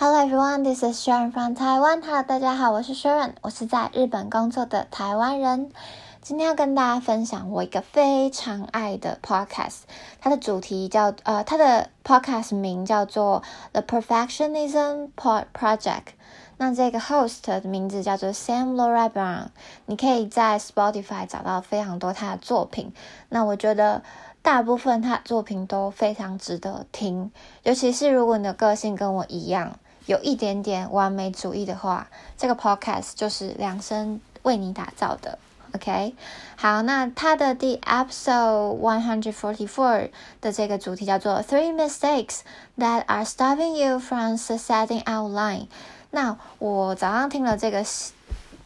Hello everyone, this is Sharon from Taiwan. Hello，大家好，我是 Sharon，我是在日本工作的台湾人。今天要跟大家分享我一个非常爱的 podcast，它的主题叫呃，它的 podcast 名叫做 The Perfectionism Project。那这个 host 的名字叫做 Sam Laura Brown，你可以在 Spotify 找到非常多他的作品。那我觉得。大部分他的作品都非常值得听，尤其是如果你的个性跟我一样，有一点点完美主义的话，这个 podcast 就是量身为你打造的。OK，好，那它的第 episode one hundred forty four 的这个主题叫做 Three mistakes that are stopping you from Succeeding outline。那我早上听了这个。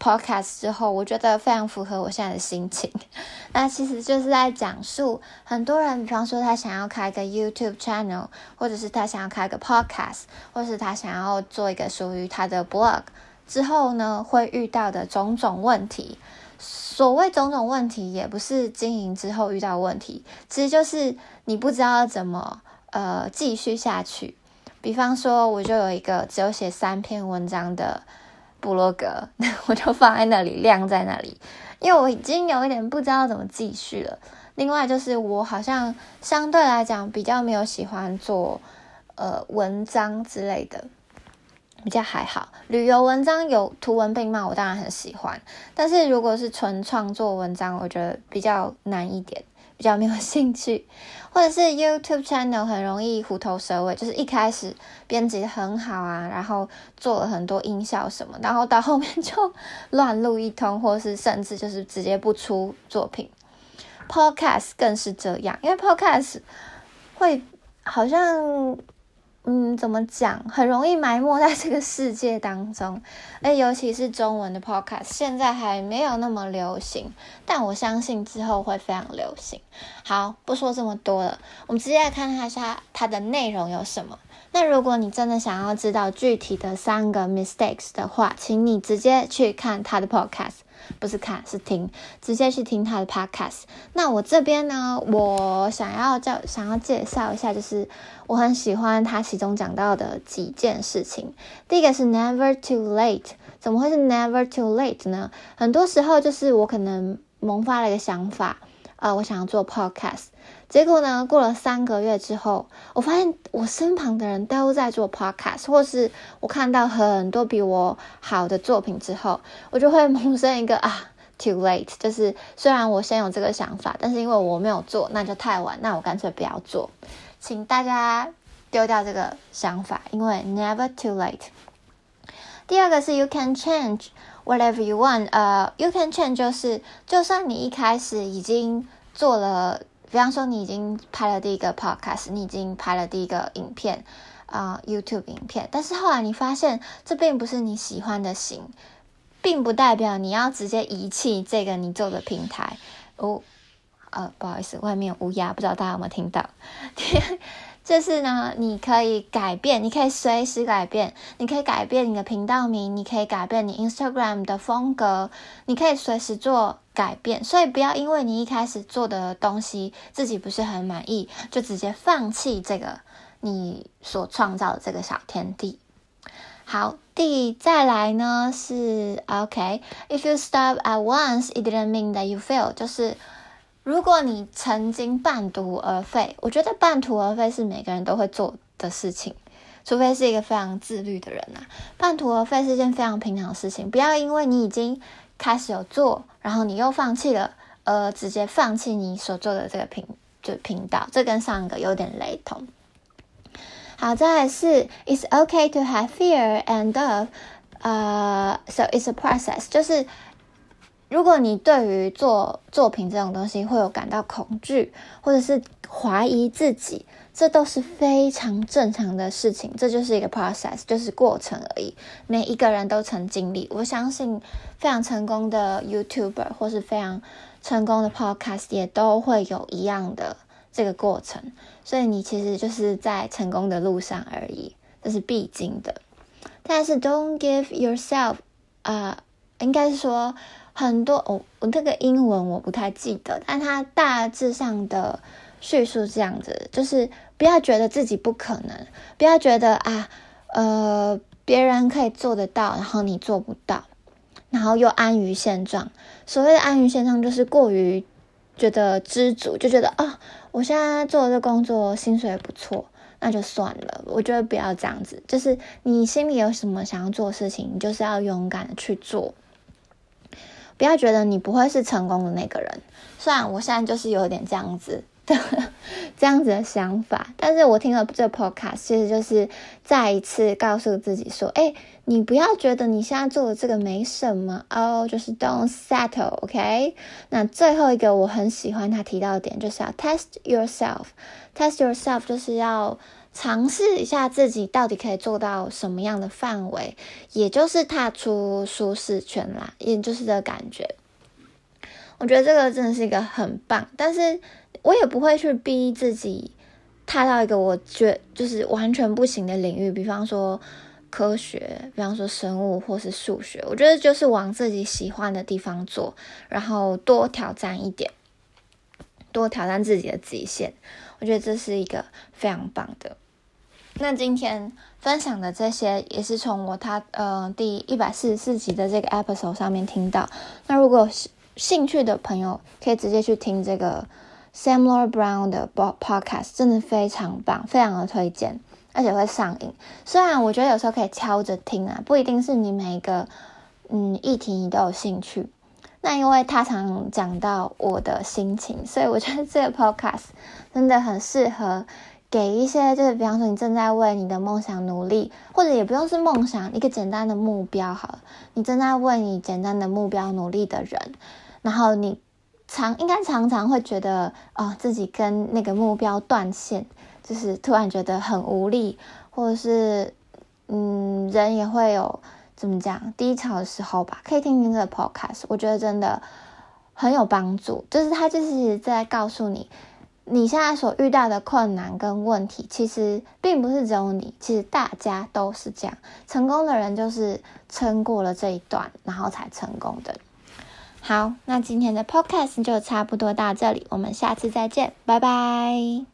Podcast 之后，我觉得非常符合我现在的心情。那其实就是在讲述很多人，比方说他想要开一个 YouTube channel，或者是他想要开个 Podcast，或是他想要做一个属于他的 blog 之后呢，会遇到的种种问题。所谓种种问题，也不是经营之后遇到问题，其实就是你不知道怎么呃继续下去。比方说，我就有一个只有写三篇文章的。布洛格，我就放在那里晾在那里，因为我已经有一点不知道怎么继续了。另外就是我好像相对来讲比较没有喜欢做呃文章之类的，比较还好。旅游文章有图文并茂，我当然很喜欢。但是如果是纯创作文章，我觉得比较难一点。比较没有 兴趣，或者是 YouTube channel 很容易虎头蛇尾，就是一开始编辑很好啊，然后做了很多音效什么，然后到后面 就乱录一通，或是甚至就是直接不出作品。Podcast 更是这样，因为 Podcast 会好像。嗯，怎么讲？很容易埋没在这个世界当中。哎，尤其是中文的 podcast，现在还没有那么流行，但我相信之后会非常流行。好，不说这么多了，我们直接来看一下它的内容有什么。那如果你真的想要知道具体的三个 mistakes 的话，请你直接去看他的 podcast。不是看，是听，直接去听他的 podcast。那我这边呢，我想要叫想要介绍一下，就是我很喜欢他其中讲到的几件事情。第一个是 never too late，怎么会是 never too late 呢？很多时候就是我可能萌发了一个想法，呃，我想要做 podcast。结果呢？过了三个月之后，我发现我身旁的人都在做 podcast，或是我看到很多比我好的作品之后，我就会萌生一个啊，too late，就是虽然我先有这个想法，但是因为我没有做，那就太晚，那我干脆不要做。请大家丢掉这个想法，因为 never too late。第二个是 you can change whatever you want，呃，you can change 就是就算你一开始已经做了。比方说，你已经拍了第一个 podcast，你已经拍了第一个影片啊，YouTube 影片，但是后来你发现这并不是你喜欢的型，并不代表你要直接遗弃这个你做的平台哦。呃，不好意思，外面乌鸦，不知道大家有没有听到？就是呢，你可以改变，你可以随时改变，你可以改变你的频道名，你可以改变你 Instagram 的风格，你可以随时做改变。所以不要因为你一开始做的东西自己不是很满意，就直接放弃这个你所创造的这个小天地。好，第再来呢是 OK，If you stop at once, it didn't mean that you fail，就是。如果你曾经半途而废，我觉得半途而废是每个人都会做的事情，除非是一个非常自律的人呐。半途而废是件非常平常的事情，不要因为你已经开始有做，然后你又放弃了，而直接放弃你所做的这个频就频道，这跟上一个有点雷同。好，再来是 It's okay to have fear and of，呃，so it's a process，就是。如果你对于做作品这种东西会有感到恐惧，或者是怀疑自己，这都是非常正常的事情。这就是一个 process，就是过程而已。每一个人都曾经历，我相信非常成功的 YouTuber 或是非常成功的 Podcast 也都会有一样的这个过程。所以你其实就是在成功的路上而已，这是必经的。但是 Don't give yourself，啊，应该是说。很多哦，我这个英文我不太记得，但它大致上的叙述这样子，就是不要觉得自己不可能，不要觉得啊，呃，别人可以做得到，然后你做不到，然后又安于现状。所谓的安于现状，就是过于觉得知足，就觉得啊，我现在做的这工作薪水不错，那就算了。我觉得不要这样子，就是你心里有什么想要做的事情，你就是要勇敢的去做，不要觉得你不会是成功的那个人。虽然我现在就是有点这样子的。这样子的想法，但是我听了这 podcast，其实就是再一次告诉自己说：，哎，你不要觉得你现在做的这个没什么哦，就是 don't settle，OK？那最后一个我很喜欢他提到的点，就是要 test yourself，test yourself 就是要尝试一下自己到底可以做到什么样的范围，也就是踏出舒适圈啦，也就是这感觉。我觉得这个真的是一个很棒，但是。我也不会去逼自己踏到一个我觉就是完全不行的领域，比方说科学，比方说生物或是数学。我觉得就是往自己喜欢的地方做，然后多挑战一点，多挑战自己的极限。我觉得这是一个非常棒的。那今天分享的这些也是从我他呃第一百四十四集的这个 episode 上面听到。那如果兴趣的朋友，可以直接去听这个。Samuel Brown 的 podcast 真的非常棒，非常的推荐，而且会上瘾。虽然我觉得有时候可以敲着听啊，不一定是你每一个嗯议题你都有兴趣。那因为他常讲到我的心情，所以我觉得这个 podcast 真的很适合给一些就是比方说你正在为你的梦想努力，或者也不用是梦想，一个简单的目标好了，你正在为你简单的目标努力的人，然后你。常应该常常会觉得啊，自己跟那个目标断线，就是突然觉得很无力，或者是嗯，人也会有怎么讲低潮的时候吧。可以听听这个 podcast，我觉得真的很有帮助。就是他就是在告诉你，你现在所遇到的困难跟问题，其实并不是只有你，其实大家都是这样。成功的人就是撑过了这一段，然后才成功的。好，那今天的 podcast 就差不多到这里，我们下次再见，拜拜。